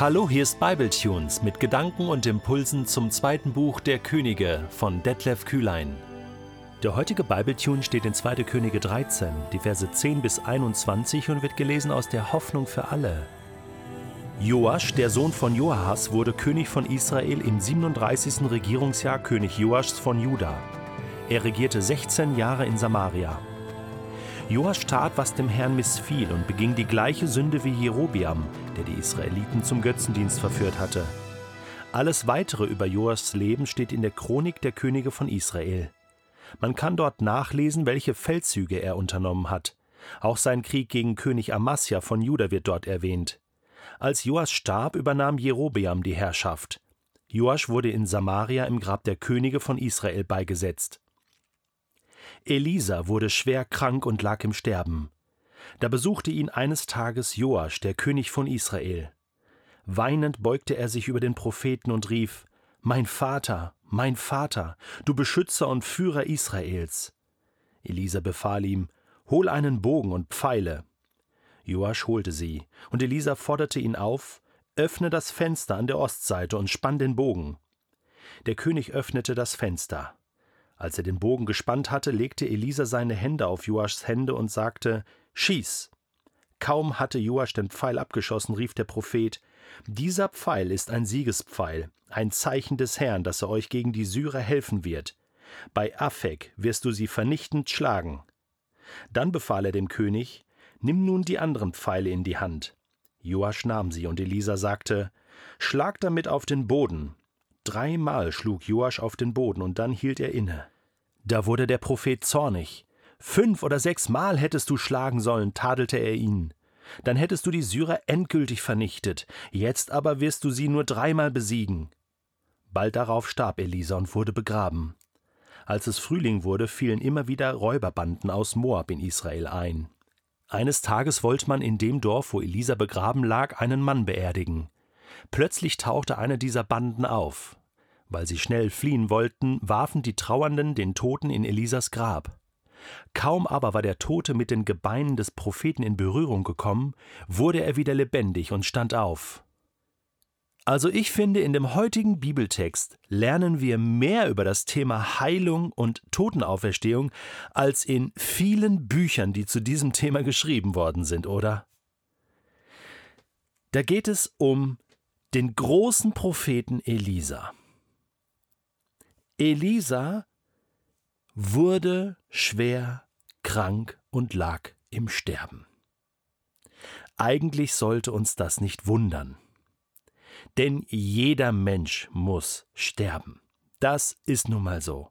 Hallo, hier ist Bibletunes mit Gedanken und Impulsen zum zweiten Buch der Könige von Detlef Kühlein. Der heutige Bibletune steht in 2. Könige 13, die Verse 10 bis 21 und wird gelesen aus der Hoffnung für alle. Joasch, der Sohn von Joahas, wurde König von Israel im 37. Regierungsjahr König Joaschs von Juda. Er regierte 16 Jahre in Samaria. Joasch tat, was dem Herrn missfiel und beging die gleiche Sünde wie Jerobiam, der die Israeliten zum Götzendienst verführt hatte. Alles weitere über Joaschs Leben steht in der Chronik der Könige von Israel. Man kann dort nachlesen, welche Feldzüge er unternommen hat. Auch sein Krieg gegen König Amasja von Juda wird dort erwähnt. Als Joas starb, übernahm Jerobeam die Herrschaft. Joasch wurde in Samaria im Grab der Könige von Israel beigesetzt. Elisa wurde schwer krank und lag im Sterben. Da besuchte ihn eines Tages Joasch, der König von Israel. Weinend beugte er sich über den Propheten und rief: Mein Vater, mein Vater, du Beschützer und Führer Israels. Elisa befahl ihm: Hol einen Bogen und Pfeile. Joasch holte sie, und Elisa forderte ihn auf: Öffne das Fenster an der Ostseite und spann den Bogen. Der König öffnete das Fenster. Als er den Bogen gespannt hatte, legte Elisa seine Hände auf Joaschs Hände und sagte: Schieß! Kaum hatte Joasch den Pfeil abgeschossen, rief der Prophet: Dieser Pfeil ist ein Siegespfeil, ein Zeichen des Herrn, dass er euch gegen die Syrer helfen wird. Bei Afek wirst du sie vernichtend schlagen. Dann befahl er dem König: Nimm nun die anderen Pfeile in die Hand. Joasch nahm sie, und Elisa sagte: Schlag damit auf den Boden. Dreimal schlug Joasch auf den Boden, und dann hielt er inne. Da wurde der Prophet zornig. Fünf oder sechs Mal hättest du schlagen sollen, tadelte er ihn. Dann hättest du die Syrer endgültig vernichtet, jetzt aber wirst du sie nur dreimal besiegen. Bald darauf starb Elisa und wurde begraben. Als es Frühling wurde, fielen immer wieder Räuberbanden aus Moab in Israel ein. Eines Tages wollte man in dem Dorf, wo Elisa begraben lag, einen Mann beerdigen. Plötzlich tauchte eine dieser Banden auf. Weil sie schnell fliehen wollten, warfen die Trauernden den Toten in Elisas Grab. Kaum aber war der Tote mit den Gebeinen des Propheten in Berührung gekommen, wurde er wieder lebendig und stand auf. Also ich finde, in dem heutigen Bibeltext lernen wir mehr über das Thema Heilung und Totenauferstehung als in vielen Büchern, die zu diesem Thema geschrieben worden sind, oder? Da geht es um den großen Propheten Elisa. Elisa wurde schwer krank und lag im Sterben. Eigentlich sollte uns das nicht wundern. Denn jeder Mensch muss sterben. Das ist nun mal so.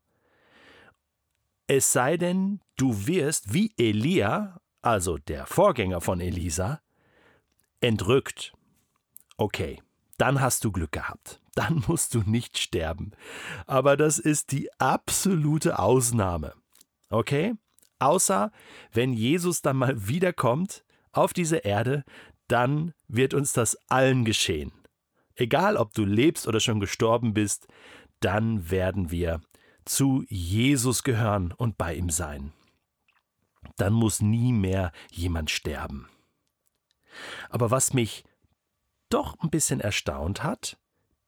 Es sei denn, du wirst wie Elia, also der Vorgänger von Elisa, entrückt. Okay, dann hast du Glück gehabt. Dann musst du nicht sterben. Aber das ist die absolute Ausnahme. Okay? Außer wenn Jesus dann mal wiederkommt auf diese Erde, dann wird uns das allen geschehen. Egal ob du lebst oder schon gestorben bist, dann werden wir zu Jesus gehören und bei ihm sein. Dann muss nie mehr jemand sterben. Aber was mich doch ein bisschen erstaunt hat,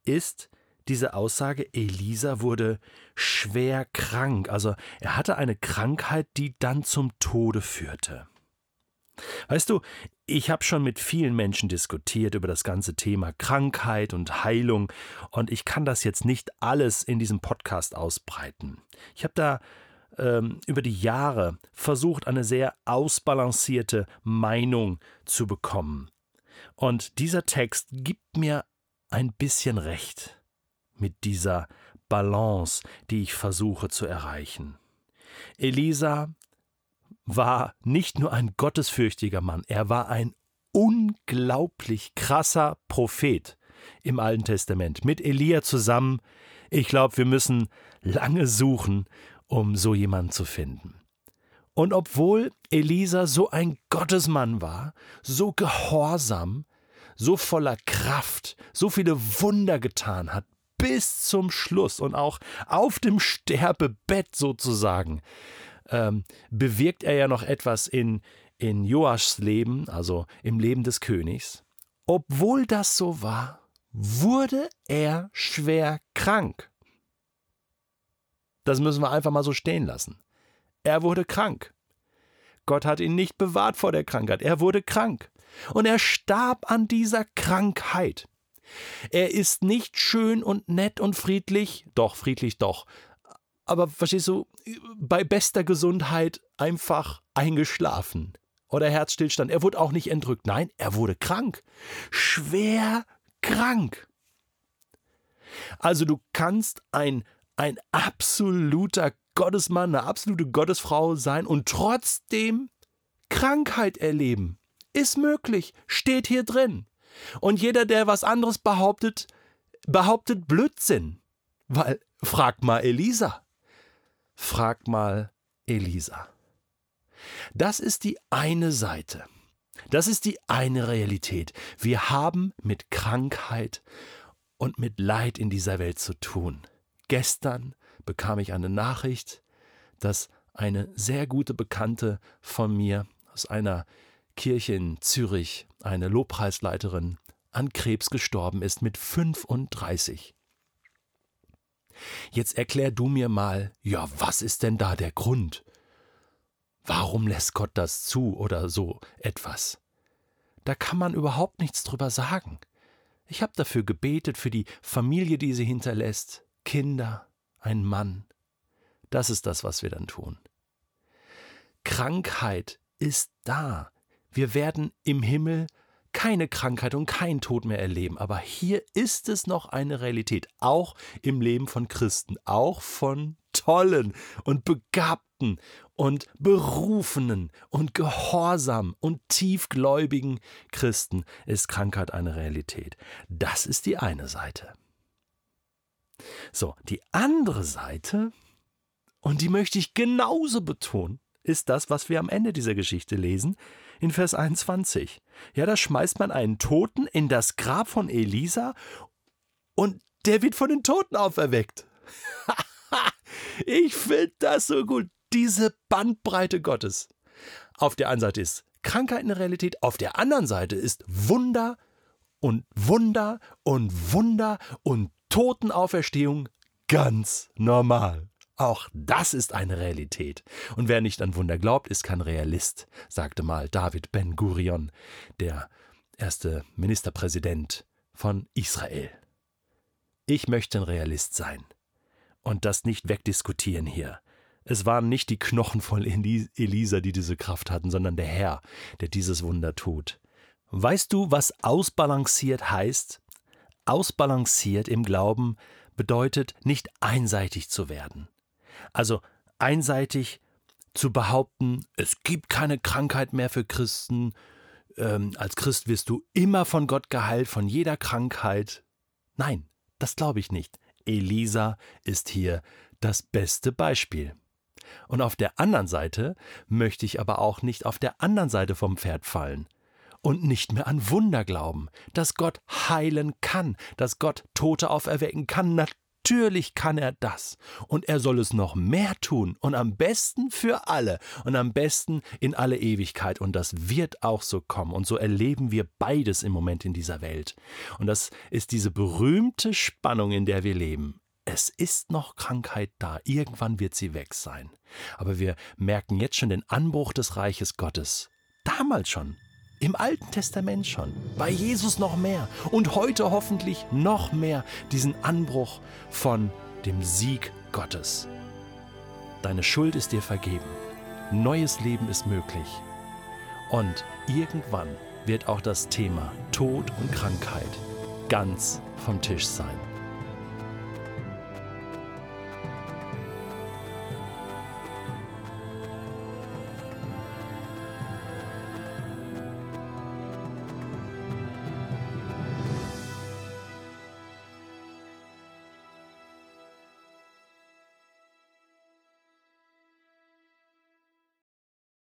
ist diese Aussage, Elisa wurde schwer krank. Also er hatte eine Krankheit, die dann zum Tode führte. Weißt du, ich habe schon mit vielen Menschen diskutiert über das ganze Thema Krankheit und Heilung und ich kann das jetzt nicht alles in diesem Podcast ausbreiten. Ich habe da ähm, über die Jahre versucht, eine sehr ausbalancierte Meinung zu bekommen. Und dieser Text gibt mir ein bisschen recht mit dieser Balance, die ich versuche zu erreichen. Elisa war nicht nur ein gottesfürchtiger Mann, er war ein unglaublich krasser Prophet im Alten Testament. Mit Elia zusammen. Ich glaube, wir müssen lange suchen, um so jemanden zu finden. Und obwohl Elisa so ein Gottesmann war, so gehorsam, so voller Kraft, so viele Wunder getan hat, bis zum Schluss und auch auf dem Sterbebett sozusagen, ähm, bewirkt er ja noch etwas in, in Joaschs Leben, also im Leben des Königs. obwohl das so war, wurde er schwer krank. Das müssen wir einfach mal so stehen lassen. Er wurde krank. Gott hat ihn nicht bewahrt vor der Krankheit. Er wurde krank. Und er starb an dieser Krankheit. Er ist nicht schön und nett und friedlich, doch, friedlich doch. Aber verstehst du, bei bester Gesundheit einfach eingeschlafen oder Herzstillstand. Er wurde auch nicht entrückt. Nein, er wurde krank. Schwer krank. Also du kannst ein, ein absoluter Gottesmann, eine absolute Gottesfrau sein und trotzdem Krankheit erleben. Ist möglich, steht hier drin. Und jeder, der was anderes behauptet, behauptet Blödsinn. Weil, frag mal Elisa. Frag mal Elisa. Das ist die eine Seite. Das ist die eine Realität. Wir haben mit Krankheit und mit Leid in dieser Welt zu tun. Gestern bekam ich eine Nachricht, dass eine sehr gute Bekannte von mir aus einer Kirche in Zürich, eine Lobpreisleiterin, an Krebs gestorben ist mit 35. Jetzt erklär du mir mal, ja, was ist denn da der Grund? Warum lässt Gott das zu oder so etwas? Da kann man überhaupt nichts drüber sagen. Ich habe dafür gebetet, für die Familie, die sie hinterlässt, Kinder, ein Mann. Das ist das, was wir dann tun. Krankheit ist da. Wir werden im Himmel keine Krankheit und keinen Tod mehr erleben. Aber hier ist es noch eine Realität, auch im Leben von Christen, auch von tollen und begabten und berufenen und gehorsam und tiefgläubigen Christen ist Krankheit eine Realität. Das ist die eine Seite. So, die andere Seite, und die möchte ich genauso betonen, ist das, was wir am Ende dieser Geschichte lesen, in Vers 21. Ja, da schmeißt man einen Toten in das Grab von Elisa und der wird von den Toten auferweckt. ich finde das so gut, diese Bandbreite Gottes. Auf der einen Seite ist Krankheit eine Realität, auf der anderen Seite ist Wunder und Wunder und Wunder und Totenauferstehung ganz normal. Auch das ist eine Realität. Und wer nicht an Wunder glaubt, ist kein Realist, sagte mal David Ben Gurion, der erste Ministerpräsident von Israel. Ich möchte ein Realist sein und das nicht wegdiskutieren hier. Es waren nicht die Knochen von Elisa, die diese Kraft hatten, sondern der Herr, der dieses Wunder tut. Weißt du, was ausbalanciert heißt? Ausbalanciert im Glauben bedeutet, nicht einseitig zu werden. Also einseitig zu behaupten, es gibt keine Krankheit mehr für Christen, ähm, als Christ wirst du immer von Gott geheilt, von jeder Krankheit. Nein, das glaube ich nicht. Elisa ist hier das beste Beispiel. Und auf der anderen Seite möchte ich aber auch nicht auf der anderen Seite vom Pferd fallen und nicht mehr an Wunder glauben, dass Gott heilen kann, dass Gott Tote auferwecken kann. Natürlich kann er das. Und er soll es noch mehr tun. Und am besten für alle. Und am besten in alle Ewigkeit. Und das wird auch so kommen. Und so erleben wir beides im Moment in dieser Welt. Und das ist diese berühmte Spannung, in der wir leben. Es ist noch Krankheit da. Irgendwann wird sie weg sein. Aber wir merken jetzt schon den Anbruch des Reiches Gottes. Damals schon. Im Alten Testament schon, bei Jesus noch mehr und heute hoffentlich noch mehr diesen Anbruch von dem Sieg Gottes. Deine Schuld ist dir vergeben, neues Leben ist möglich und irgendwann wird auch das Thema Tod und Krankheit ganz vom Tisch sein.